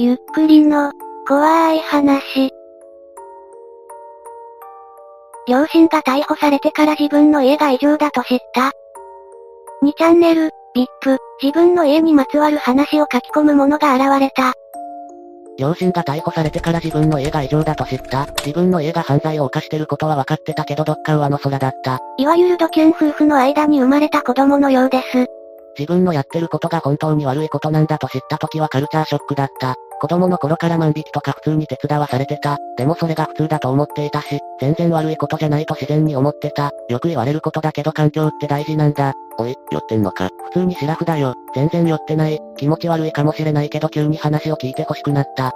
ゆっくりの、怖い話。両親が逮捕されてから自分の家が異常だと知った。2チャンネル、VIP、自分の家にまつわる話を書き込む者が現れた。両親が逮捕されてから自分の家が異常だと知った。自分の家が犯罪を犯してることは分かってたけどどっか上の空だった。いわゆるドキュン夫婦の間に生まれた子供のようです。自分のやってることが本当に悪いことなんだと知った時はカルチャーショックだった。子供の頃から万引きとか普通に手伝わされてた。でもそれが普通だと思っていたし、全然悪いことじゃないと自然に思ってた。よく言われることだけど環境って大事なんだ。おい、酔ってんのか？普通にシラフだよ。全然酔ってない。気持ち悪いかもしれないけど急に話を聞いて欲しくなった。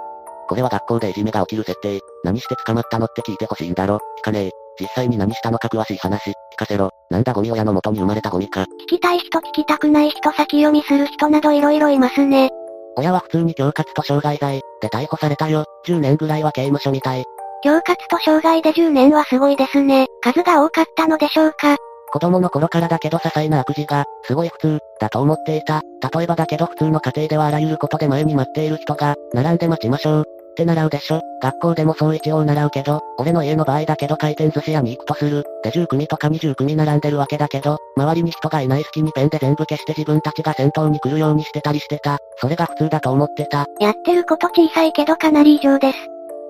これは学校でいじめが起きる設定。何して捕まったのって聞いてほしいんだろ？聞かねえ。実際に何したのか詳しい話、聞かせろ。なんだゴミ親の元に生まれたゴミか。聞きたい人聞きたくない人先読みする人など色々いますね。親は普通に恐喝と傷害罪で逮捕されたよ。10年ぐらいは刑務所みたい。恐喝と傷害で10年はすごいですね。数が多かったのでしょうか。子供の頃からだけど些細な悪事が、すごい普通、だと思っていた。例えばだけど普通の家庭ではあらゆることで前に待っている人が、並んで待ちましょう。って習うでしょ学校でもそう一応習うけど、俺の家の場合だけど回転寿司屋に行くとする。で10組とか20組並んでるわけだけど、周りに人がいない隙にペンで全部消して自分たちが先頭に来るようにしてたりしてた。それが普通だと思ってた。やってること小さいけどかなり異常です。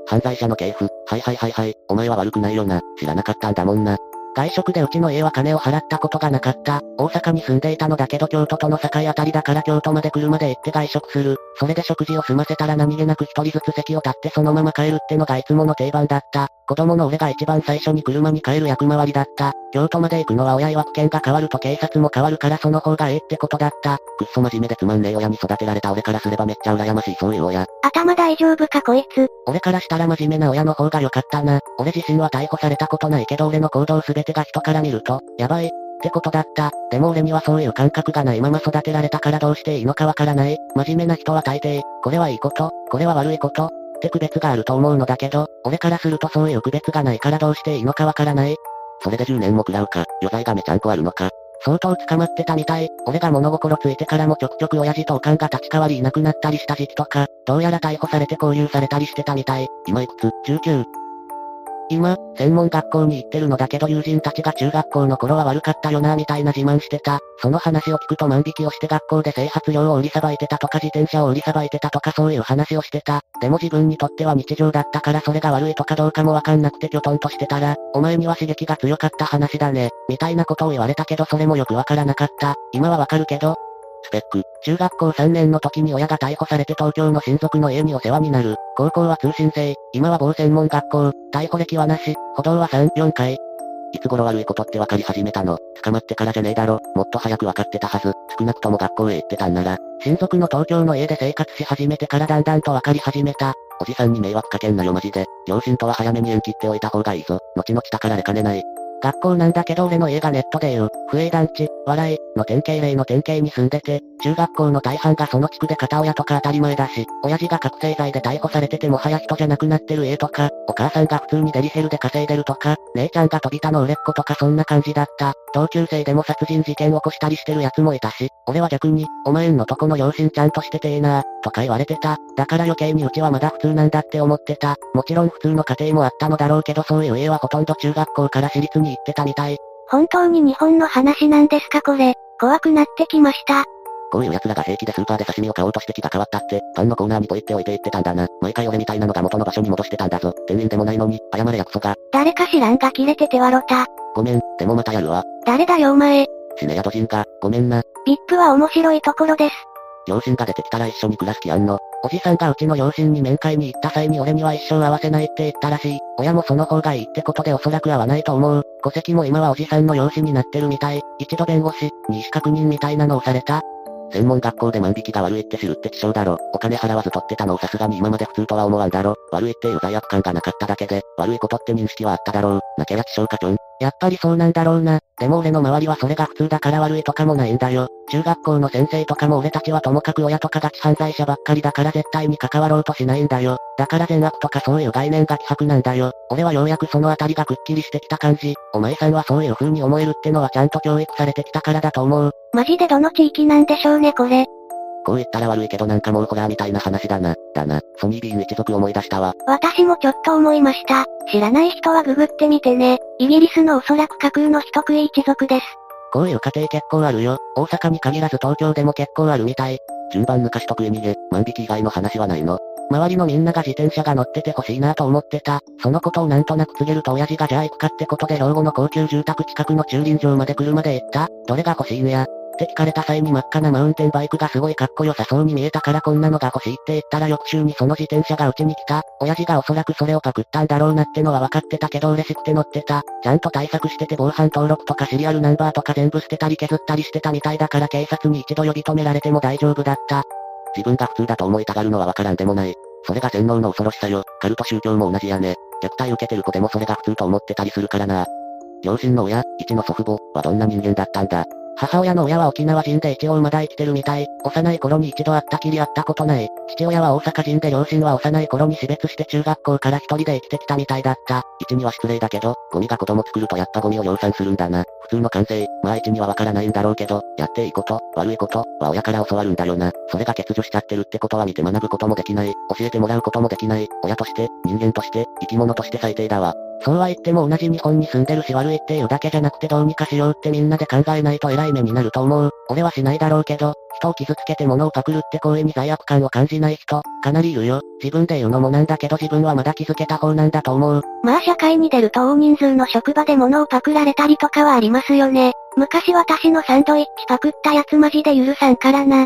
犯罪者の系譜。はいはいはいはい。お前は悪くないよな。知らなかったんだもんな。外食でうちの家は金を払ったことがなかった。大阪に住んでいたのだけど京都との境あたりだから京都まで車で行って外食する。それで食事を済ませたら何気なく一人ずつ席を立ってそのまま帰るってのがいつもの定番だった。子供の俺が一番最初に車に帰る役回りだった。京都まで行くのは親曰く県が変わると警察も変わるからその方がええってことだった。くっそ真面目でつまんねえ親に育てられた俺からすればめっちゃ羨ましいそういう親。頭大丈夫かこいつ。俺からしたら真面目な親の方が良かったな。俺自身は逮捕されたことないけど俺の行動すべてが人から見ると、やばい、ってことだった。でも俺にはそういう感覚がないまま育てられたからどうしていいのかわからない。真面目な人は大抵、これはいいこと、これは悪いこと、って区別があると思うのだけど、俺からするとそういう区別がないからどうしていいのかわからない。それで10年も食らうか、余罪がめちゃんこあるのか。相当捕まってたみたい。俺が物心ついてからもちょくちょく親父とおかんが立ち代わりいなくなったりした時期とか、どうやら逮捕されて交流されたりしてたみたい。今いくつ ?19。今、専門学校に行ってるのだけど友人たちが中学校の頃は悪かったよなみたいな自慢してた。その話を聞くと万引きをして学校で生活量を売りさばいてたとか自転車を売りさばいてたとかそういう話をしてた。でも自分にとっては日常だったからそれが悪いとかどうかもわかんなくてきょとんとしてたら、お前には刺激が強かった話だね。みたいなことを言われたけどそれもよくわからなかった。今はわかるけど、スペック。中学校3年の時に親が逮捕されて東京の親族の家にお世話になる。高校は通信制。今は某専門学校。逮捕歴はなし。歩道は3、4回。いつ頃悪いことって分かり始めたの？捕まってからじゃねえだろ。もっと早く分かってたはず。少なくとも学校へ行ってたんなら。親族の東京の家で生活し始めてからだんだんと分かり始めた。おじさんに迷惑かけんなよマジで。両親とは早めに縁切っておいた方がいいぞ。後々宝れかねない。学校なんだけど俺の家がネットでよ。不営団地、笑い、の典型例の典型に住んでて、中学校の大半がその地区で片親とか当たり前だし、親父が覚醒剤で逮捕されててもはや人じゃなくなってる家とか、お母さんが普通にデリヘルで稼いでるとか、姉ちゃんが飛びたの売れっ子とかそんな感じだった。同級生でも殺人事件起こしたりしてる奴もいたし、俺は逆に、お前んのとこの両親ちゃんとしててえなとか言われてた。だから余計にうちはまだ普通なんだって思ってた。もちろん普通の家庭もあったのだろうけどそういう家はほとんど中学校から私立に行ってたみたい。本当に日本の話なんですかこれ。怖くなってきました。こういう奴らが平気でスーパーで刺身を買おうとして気が変わったって、パンのコーナーにポイって置いていってたんだな。毎回俺みたいなのが元の場所に戻してたんだぞ。店員でもないのに、謝れやクソが。誰か知らんが切れててわろた。ごめん、でもまたやるわ。誰だよお前。死ねやドジンが、ごめんな。VIP は面白いところです。両親が出てきたら一緒に暮らす気あんの。おじさんがうちの両親に面会に行った際に俺には一生会わせないって言ったらしい。親もその方がいいってことでおそらく会わないと思う。戸籍も今はおじさんの養子になってるみたい。一度弁護士、に意思確認みたいなのをされた。専門学校で万引きが悪いって知るって希少だろ。お金払わず取ってたのをさすがに今まで普通とは思わんだろ。悪いっていう罪悪感がなかっただけで、悪いことって認識はあっただろう。なきゃや希少かちょん。やっぱりそうなんだろうな。でも俺の周りはそれが普通だから悪いとかもないんだよ。中学校の先生とかも俺たちはともかく親とかガチ犯罪者ばっかりだから絶対に関わろうとしないんだよ。だから善悪とかそういう概念が希薄なんだよ。俺はようやくそのあたりがくっきりしてきた感じ。お前さんはそういう風に思えるってのはちゃんと教育されてきたからだと思う。マジでどの地域なんでしょうねこれ。こう言ったら悪いけどなんかもうホラーみたいな話だな。だな、ソニービーン一族思い出したわ。私もちょっと思いました。知らない人はググってみてね。イギリスのおそらく架空の人食い一族です。こういう家庭結構あるよ。大阪に限らず東京でも結構あるみたい。順番抜かし得意逃げ、万引き以外の話はないの。周りのみんなが自転車が乗ってて欲しいなと思ってた。そのことをなんとなく告げると親父がじゃあ行くかってことで兵庫の高級住宅近くの駐輪場まで車で行った。どれが欲しいんや。って聞かれた際に真っ赤なマウンテンバイクがすごいかっこよさそうに見えたからこんなのが欲しいって言ったら翌週にその自転車がうちに来た。親父がおそらくそれをパクったんだろうなってのは分かってたけど嬉しくて乗ってた。ちゃんと対策してて防犯登録とかシリアルナンバーとか全部捨てたり削ったりしてたみたいだから警察に一度呼び止められても大丈夫だった。自分が普通だと思いたがるのはわからんでもない。それが洗脳の恐ろしさよ。カルト宗教も同じやね。虐待受けてる子でもそれが普通と思ってたりするからな。両親の親、一の祖父母はどんな人間だったんだ。母親の親は沖縄人で一応まだ生きてるみたい。幼い頃に一度会ったきり会ったことない。父親は大阪人で両親は幼い頃に死別して中学校から一人で生きてきたみたいだった。一には失礼だけど、ゴミが子供作るとやっぱゴミを量産するんだな。普通の感性、まあ一にはわからないんだろうけど、やっていいこと、悪いこと、は親から教わるんだよな。それが欠如しちゃってるってことは見て学ぶこともできない。教えてもらうこともできない。親として、人間として、生き物として最低だわ。そうは言っても同じ日本に住んでるし悪いっていうだけじゃなくてどうにかしようってみんなで考えないと偉い目になると思う。俺はしないだろうけど、人を傷つけて物をパクるって行為に罪悪感を感じない人、かなりいるよ。自分で言うのもなんだけど自分はまだ気づけた方なんだと思う。まあ社会に出ると大人数の職場で物をパクられたりとかはありますよね。昔私のサンドイッチパクったやつマジで許さんからな。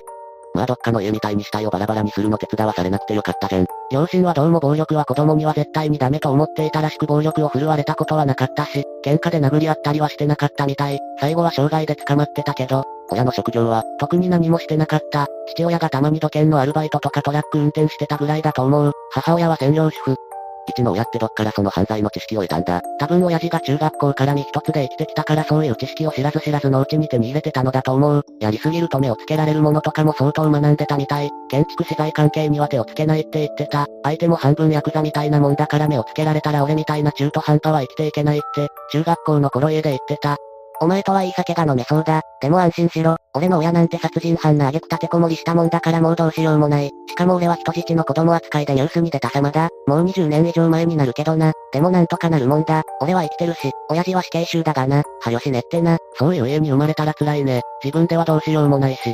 まあどっかの家みたいに死体をバラバラにするの手伝わされなくてよかったぜん。両親はどうも暴力は子供には絶対にダメと思っていたらしく暴力を振るわれたことはなかったし、喧嘩で殴り合ったりはしてなかったみたい。最後は障害で捕まってたけど、親の職業は、特に何もしてなかった。父親がたまに土建のアルバイトとかトラック運転してたぐらいだと思う。母親は専業主婦。父の親ってどっからその犯罪の知識を得たんだ。多分親父が中学校から身一つで生きてきたからそういう知識を知らず知らずのうちに手に入れてたのだと思う。やりすぎると目をつけられるものとかも相当学んでたみたい。建築資材関係には手をつけないって言ってた。相手も半分ヤクザみたいなもんだから目をつけられたら俺みたいな中途半端は生きていけないって、中学校の頃家で言ってた。お前とはいい酒が飲めそうだ。でも安心しろ。俺の親なんて殺人犯な挙句立てこもりしたもんだからもうどうしようもない。しかも俺は人質の子供扱いでニュースに出た様だ。もう20年以上前になるけどな。でもなんとかなるもんだ。俺は生きてるし、親父は死刑囚だがな。はよしねってな。そういう家に生まれたら辛いね。自分ではどうしようもないし。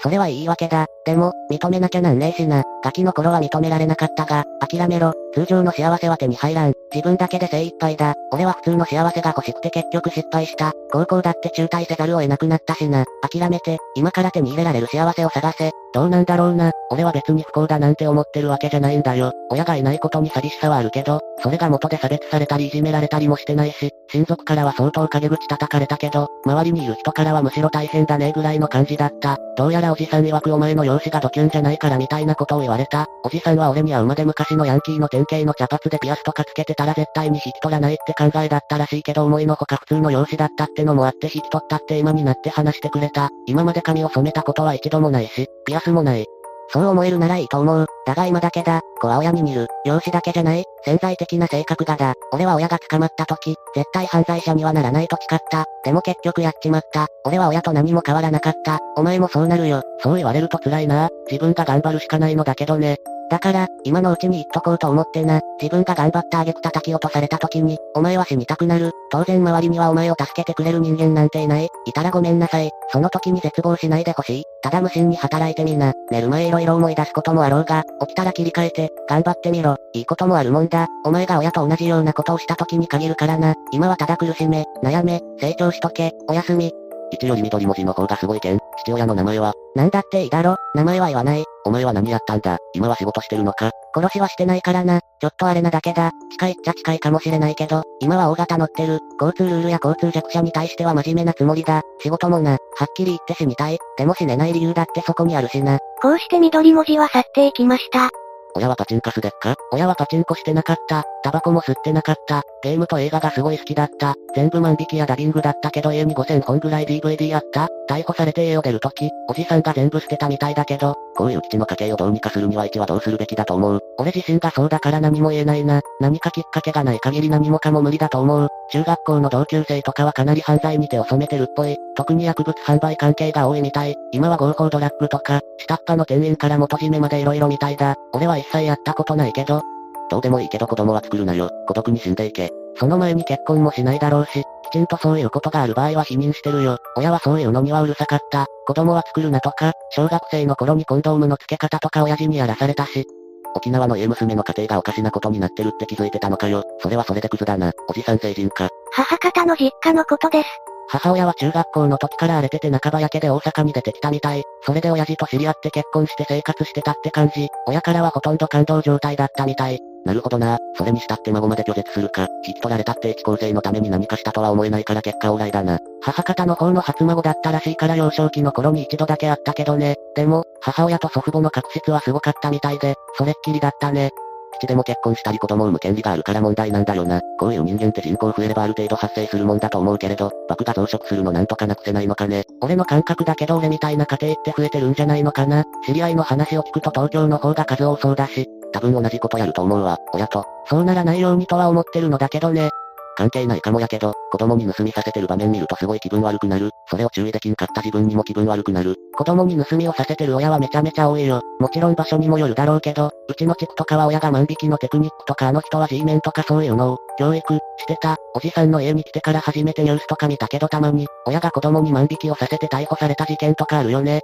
それは言い訳だ。でも、認めなきゃなんねえしな。ガキの頃は認められなかったが、諦めろ。通常の幸せは手に入らん。自分だけで精一杯だ。俺は普通の幸せが欲しくて結局失敗した。高校だって中退せざるを得なくなったしな。諦めて、今から手に入れられる幸せを探せ。どうなんだろうな。俺は別に不幸だなんて思ってるわけじゃないんだよ。親がいないことに寂しさはあるけど、それが元で差別されたりいじめられたりもしてないし、親族からは相当陰口叩かれたけど、周りにいる人からはむしろ大変だねぐらいの感じだった。どうやらおじさん曰くお前の容姿がドキュンじゃないからみたいなことを言われた。おじさんは俺に会うまで昔のヤンキーの典型の茶髪でピアスとかつけてたら絶対に引き取らないって考えだったらしいけど思いのほか普通の容姿だったってのもあって引き取ったって今になって話してくれた。今まで髪を染めたことは一度もないし、ピアスもない。そう思えるならいいと思う。だが今だけだ。子は親に似る。容姿だけじゃない。潜在的な性格がだ。俺は親が捕まった時、絶対犯罪者にはならないと誓った。でも結局やっちまった。俺は親と何も変わらなかった。お前もそうなるよ。そう言われると辛いな。自分が頑張るしかないのだけどね。だから、今のうちに言っとこうと思ってな。自分が頑張った挙句叩き落とされた時に、お前は死にたくなる。当然周りにはお前を助けてくれる人間なんていない。いたらごめんなさい。その時に絶望しないでほしい。ただ無心に働いてみな。寝る前色々思い出すこともあろうが、起きたら切り替えて、頑張ってみろ。いいこともあるもんだ。お前が親と同じようなことをした時に限るからな。今はただ苦しめ、悩め、成長しとけ、おやすみ。一より緑文字の方がすごいけん。父親の名前は？なんだっていいだろ。名前は言わない。お前は何やったんだ？今は仕事してるのか？殺しはしてないからな。ちょっとあれなだけだ。近いっちゃ近いかもしれないけど、今は大型乗ってる。交通ルールや交通弱者に対しては真面目なつもりだ。仕事もな。はっきり言って死にたい。でも死ねない理由だってそこにあるしな。こうして緑文字は去っていきました。親はパチンカスでっか？親はパチンコしてなかった。タバコも吸ってなかった。ゲームと映画がすごい好きだった。全部万引きやダビングだったけど家に5000本ぐらい DVD あった。逮捕されて家を出るとき、おじさんが全部捨てたみたいだけど、こういう基地の家計をどうにかするには一はどうするべきだと思う？俺自身がそうだから何も言えないな。何かきっかけがない限り何もかも無理だと思う。中学校の同級生とかはかなり犯罪に手を染めてるっぽい。特に薬物販売関係が多いみたい。今は合法ドラッグとか、下っ端の店員から元締めまで色々みたいだ。俺は一切やったことないけど。どうでもいいけど子供は作るなよ。孤独に死んでいけ。その前に結婚もしないだろうし、きちんとそういうことがある場合は否認してるよ。親はそういうのにはうるさかった。子供は作るなとか、小学生の頃にコンドームの付け方とか親父にやらされたし。沖縄の家娘の家庭がおかしなことになってるって気づいてたのかよ。それはそれでクズだな。おじさん成人か。母方の実家のことです。母親は中学校の時から荒れてて半ば焼けで大阪に出てきたみたい。それで親父と知り合って結婚して生活してたって感じ。親からはほとんど感動状態だったみたい。なるほどな。それにしたって孫まで拒絶するか。引き取られたって一構成のために何かしたとは思えないから結果往来だな。母方の方の初孫だったらしいから幼少期の頃に一度だけあったけどね。でも、母親と祖父母の確執はすごかったみたいで、それっきりだったね。父でも結婚したり子供を産む権利があるから問題なんだよな。こういう人間って人口増えればある程度発生するもんだと思うけれど、爆が増殖するのなんとかなくせないのかね。俺の感覚だけど俺みたいな家庭って増えてるんじゃないのかな。知り合いの話を聞くと東京の方が数多そうだし。多分同じことやると思うわ、親と。そうならないようにとは思ってるのだけどね。関係ないかもやけど、子供に盗みさせてる場面見るとすごい気分悪くなる。それを注意できんかった自分にも気分悪くなる。子供に盗みをさせてる親はめちゃめちゃ多いよ。もちろん場所にもよるだろうけど、うちの地区とかは親が万引きのテクニックとかあの人は G メンとかそういうのを、教育、してた。おじさんの家に来てから初めてニュースとか見たけどたまに、親が子供に万引きをさせて逮捕された事件とかあるよね。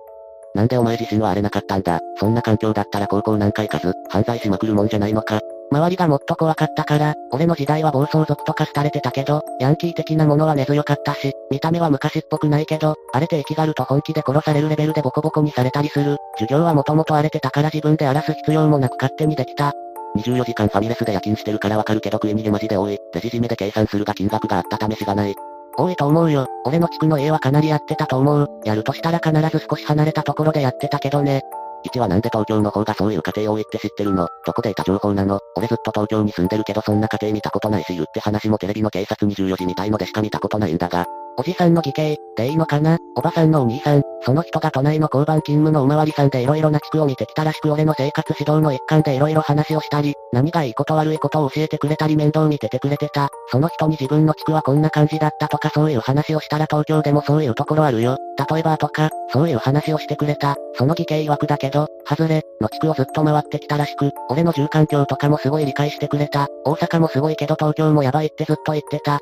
なんでお前自身は荒れなかったんだ？そんな環境だったら高校何回かず、犯罪しまくるもんじゃないのか？周りがもっと怖かったから、俺の時代は暴走族とか廃れてたけど、ヤンキー的なものは根強かったし、見た目は昔っぽくないけど、荒れて生きがると本気で殺されるレベルでボコボコにされたりする。授業はもともと荒れてたから自分で荒らす必要もなく勝手にできた。24時間ファミレスで夜勤してるからわかるけど食い逃げマジで多い。レジ締めで計算するが金額があった試しがない。多いと思うよ。俺の地区の家はかなりやってたと思う。やるとしたら必ず少し離れたところでやってたけどね。1はなんで東京の方がそういう家庭多いって知ってるの？どこで得た情報なの？俺ずっと東京に住んでるけどそんな家庭見たことないし言って話もテレビの警察24時みたいのでしか見たことないんだが、おじさんの義兄、でいいのかな？おばさんのお兄さん、その人が都内の交番勤務のおまわりさんで色々な地区を見てきたらしく俺の生活指導の一環で色々話をしたり、何がいいこと悪いことを教えてくれたり面倒見ててくれてた。その人に自分の地区はこんな感じだったとかそういう話をしたら東京でもそういうところあるよ。例えばとか、そういう話をしてくれた。その義兄曰くだけど、外れ、の地区をずっと回ってきたらしく、俺の住環境とかもすごい理解してくれた。大阪もすごいけど東京もやばいってずっと言ってた。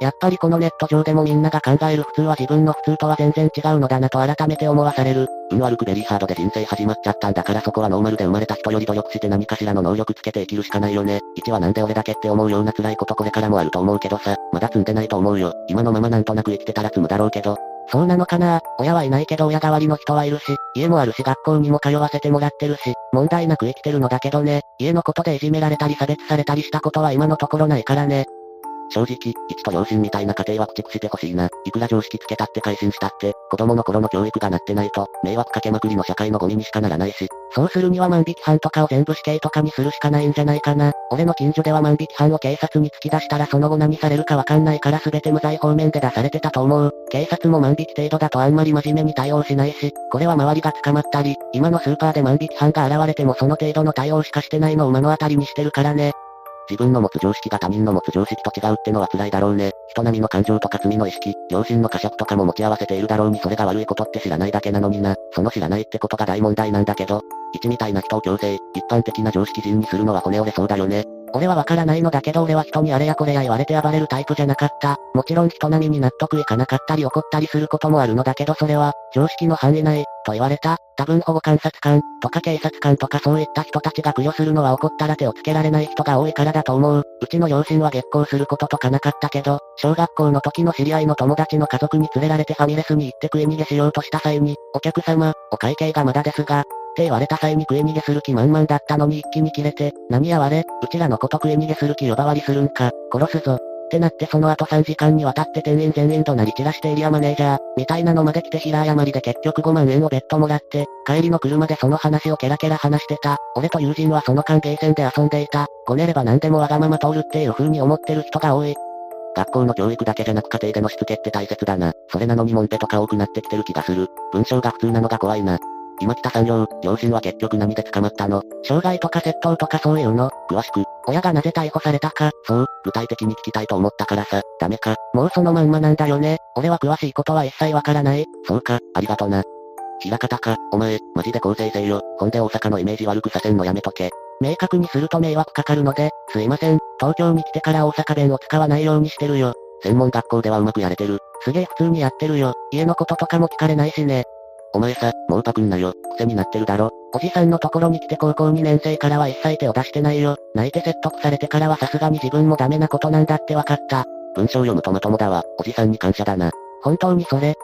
やっぱりこのネット上でもみんなが考える普通は自分の普通とは全然違うのだなと改めて思わされる。運悪くベリーハードで人生始まっちゃったんだからそこはノーマルで生まれた人より努力して何かしらの能力つけて生きるしかないよね。1はなんで俺だけって思うような辛いことこれからもあると思うけどさ、まだ積んでないと思うよ。今のままなんとなく生きてたら積むだろうけど、そうなのかな親はいないけど親代わりの人はいるし、家もあるし学校にも通わせてもらってるし、問題なく生きてるのだけどね、家のことでいじめられたり差別されたりしたことは今のところないからね。正直、一と両親みたいな家庭は駆逐してほしいな。いくら常識つけたって改心したって、子供の頃の教育がなってないと、迷惑かけまくりの社会のゴミにしかならないし。そうするには万引き犯とかを全部死刑とかにするしかないんじゃないかな。俺の近所では万引き犯を警察に突き出したらその後何されるかわかんないから全て無罪方面で出されてたと思う。警察も万引き程度だとあんまり真面目に対応しないし、これは周りが捕まったり、今のスーパーで万引き犯が現れてもその程度の対応しかしてないのを目の当たりにしてるからね。自分の持つ常識が他人の持つ常識と違うってのは辛いだろうね。人並みの感情とか罪の意識、良心の呵責とかも持ち合わせているだろうにそれが悪いことって知らないだけなのにな。その知らないってことが大問題なんだけど、一みたいな人を強制、一般的な常識人にするのは骨折れそうだよね。俺はわからないのだけど俺は人にあれやこれや言われて暴れるタイプじゃなかった。もちろん人並みに納得いかなかったり怒ったりすることもあるのだけどそれは、常識の範囲内、と言われた。多分保護観察官、とか警察官とかそういった人たちが供養するのは怒ったら手をつけられない人が多いからだと思う。うちの両親は月光することとかなかったけど、小学校の時の知り合いの友達の家族に連れられてファミレスに行って食い逃げしようとした際に、お客様、お会計がまだですが、って言われた際に食い逃げする気満々だったのに一気に切れて、何やわれ、うちらのこと食い逃げする気呼ばわりするんか、殺すぞ。ってなってその後3時間にわたって店員全員となり散らしてエリアマネージャー、みたいなのまで来て平謝りで結局5万円を別途もらって、帰りの車でその話をケラケラ話してた。俺と友人はその間ゲーセンで遊んでいた。ごねれば何でもわがまま通るっていう風に思ってる人が多い。学校の教育だけじゃなく家庭でのしつけって大切だな。それなのにモンペとか多くなってきてる気がする。文章が普通なのが怖いな。今北産業、両親は結局何で捕まったの？傷害とか窃盗とかそういうの？詳しく。親がなぜ逮捕されたか？そう、具体的に聞きたいと思ったからさ、ダメか。もうそのまんまなんだよね。俺は詳しいことは一切わからない。そうか、ありがとな。平方か、お前、マジで構成せよ。ほんで大阪のイメージ悪くさせんのやめとけ。明確にすると迷惑かかるので、すいません。東京に来てから大阪弁を使わないようにしてるよ。専門学校ではうまくやれてる。すげえ普通にやってるよ。家のこととかも聞かれないしね。お前さ、もうパクんなよ。癖になってるだろ。おじさんのところに来て高校2年生からは一切手を出してないよ。泣いて説得されてからはさすがに自分もダメなことなんだってわかった。文章読むとまともだわ。おじさんに感謝だな。本当にそれ。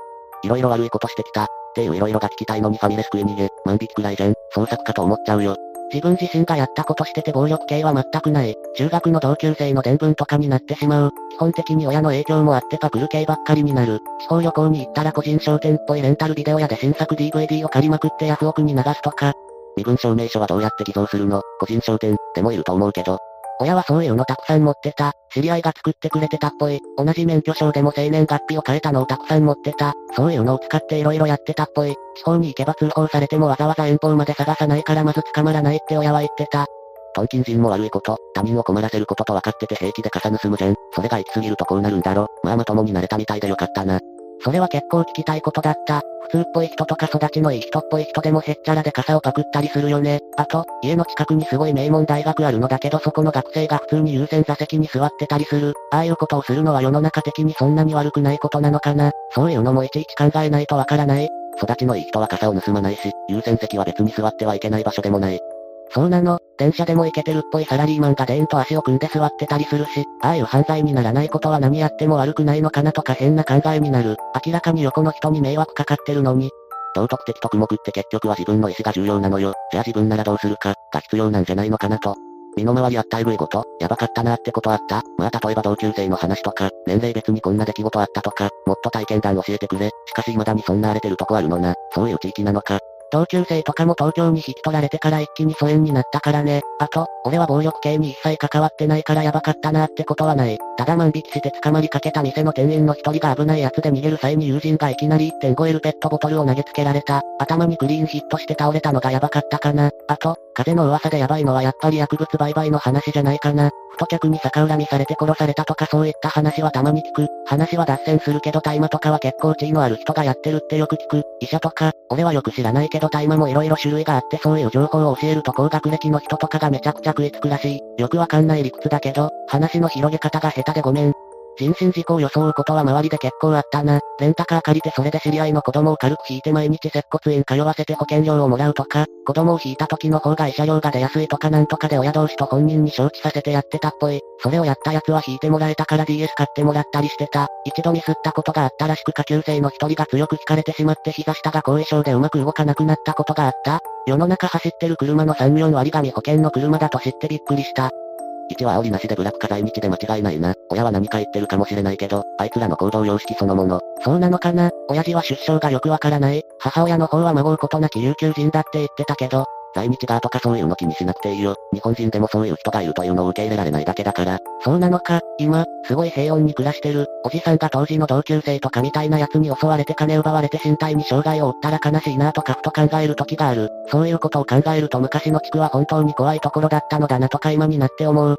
いろいろ悪いことしてきた。っていういろいろが聞きたいのにファミレス食い逃げ、万引きくらいじゃん。創作かと思っちゃうよ。自分自身がやったことしてて暴力系は全くない。中学の同級生の伝聞とかになってしまう。基本的に親の影響もあってパクる系ばっかりになる。地方旅行に行ったら個人商店っぽいレンタルビデオ屋で新作 DVD を借りまくってヤフオクに流すとか。身分証明書はどうやって偽造するの？個人商店でもいると思うけど。親はそういうのたくさん持ってた。知り合いが作ってくれてたっぽい。同じ免許証でも生年月日を変えたのをたくさん持ってた。そういうのを使って色々やってたっぽい。地方に行けば通報されてもわざわざ遠方まで探さないからまず捕まらないって親は言ってた。トンキン人も悪いこと、他人を困らせることと分かってて平気で傘盗むじゃん。それが行き過ぎるとこうなるんだろ。まあまともになれたみたいでよかったな。それは結構聞きたいことだった。普通っぽい人とか育ちのいい人っぽい人でもへっちゃらで傘をパクったりするよね。あと、家の近くにすごい名門大学あるのだけどそこの学生が普通に優先座席に座ってたりする。ああいうことをするのは世の中的にそんなに悪くないことなのかな。そういうのもいちいち考えないとわからない。育ちのいい人は傘を盗まないし、優先席は別に座ってはいけない場所でもない。そうなの、電車でもイケてるっぽいサラリーマンがデーンと足を組んで座ってたりするし、ああいう犯罪にならないことは何やっても悪くないのかなとか変な考えになる。明らかに横の人に迷惑かかってるのに。道徳的特目って結局は自分の意思が重要なのよ。じゃあ自分ならどうするか、が必要なんじゃないのかなと。身の回りあったえぐいこと、やばかったなってことあったまあ例えば同級生の話とか、年齢別にこんな出来事あったとか、もっと体験談教えてくれ。しかし未だにそんな荒れてるとこあるのな。そういう地域なのか。同級生とかも東京に引き取られてから一気に疎遠になったからね。あと、俺は暴力系に一切関わってないからやばかったなってことはない。ただ万引きして捕まりかけた店の店員の一人が危ないやつで逃げる際に友人がいきなり 1.5L ペットボトルを投げつけられた。頭にクリーンヒットして倒れたのがやばかったかな。あと、風の噂でやばいのはやっぱり薬物売買の話じゃないかな。太客に逆恨みされて殺されたとかそういった話はたまに聞く。話は脱線するけど大麻とかは結構地位のある人がやってるってよく聞く。医者とか、俺はよく知らないけどけど大麻も色々種類があってそういう情報を教えると高学歴の人とかがめちゃくちゃ食いつくらしい。よくわかんない理屈だけど、話の広げ方が下手でごめん。人身事故を装うことは周りで結構あったな。レンタカー借りてそれで知り合いの子供を軽く引いて毎日接骨院通わせて保険料をもらうとか、子供を引いた時の方が慰謝料が出やすいとかなんとかで親同士と本人に承知させてやってたっぽい。それをやった奴は引いてもらえたから DS 買ってもらったりしてた。一度ミスったことがあったらしく下級生の一人が強く引かれてしまって膝下が後遺症でうまく動かなくなったことがあった。世の中走ってる車の3、4割紙保険の車だと知ってびっくりした。1は煽りなしでブラックか在日で間違いないな。親は何か言ってるかもしれないけど、あいつらの行動様式そのもの。そうなのかな？親父は出生がよくわからない。母親の方は孫うことなき有給人だって言ってたけど、在日側とかそういうの気にしなくていいよ。日本人でもそういう人がいるというのを受け入れられないだけだから。そうなのか、今、すごい平穏に暮らしてる。おじさんが当時の同級生とかみたいな奴に襲われて金奪われて身体に障害を負ったら悲しいなとかふと考える時がある。そういうことを考えると昔の地区は本当に怖いところだったのだなとか今になって思う。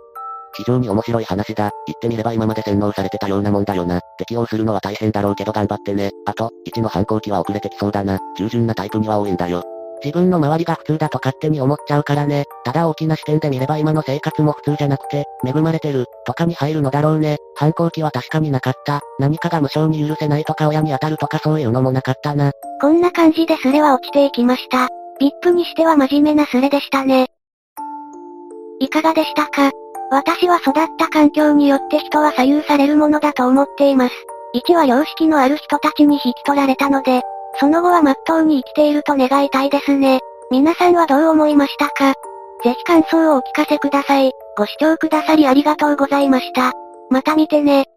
非常に面白い話だ。言ってみれば今まで洗脳されてたようなもんだよな。適応するのは大変だろうけど頑張ってね。あと、1の反抗期は遅れてきそうだな。従順なタイプには多いんだよ。自分の周りが普通だと勝手に思っちゃうからね。ただ大きな視点で見れば今の生活も普通じゃなくて、恵まれてる、とかに入るのだろうね。反抗期は確かになかった。何かが無償に許せないとか親に当たるとかそういうのもなかったな。こんな感じでスレは落ちていきました。VIP にしては真面目なスレでしたね。いかがでしたか？私は育った環境によって人は左右されるものだと思っています。1は良識のある人たちに引き取られたので、その後は真っ当に生きていると願いたいですね。皆さんはどう思いましたか？ぜひ感想をお聞かせください。ご視聴くださりありがとうございました。また見てね。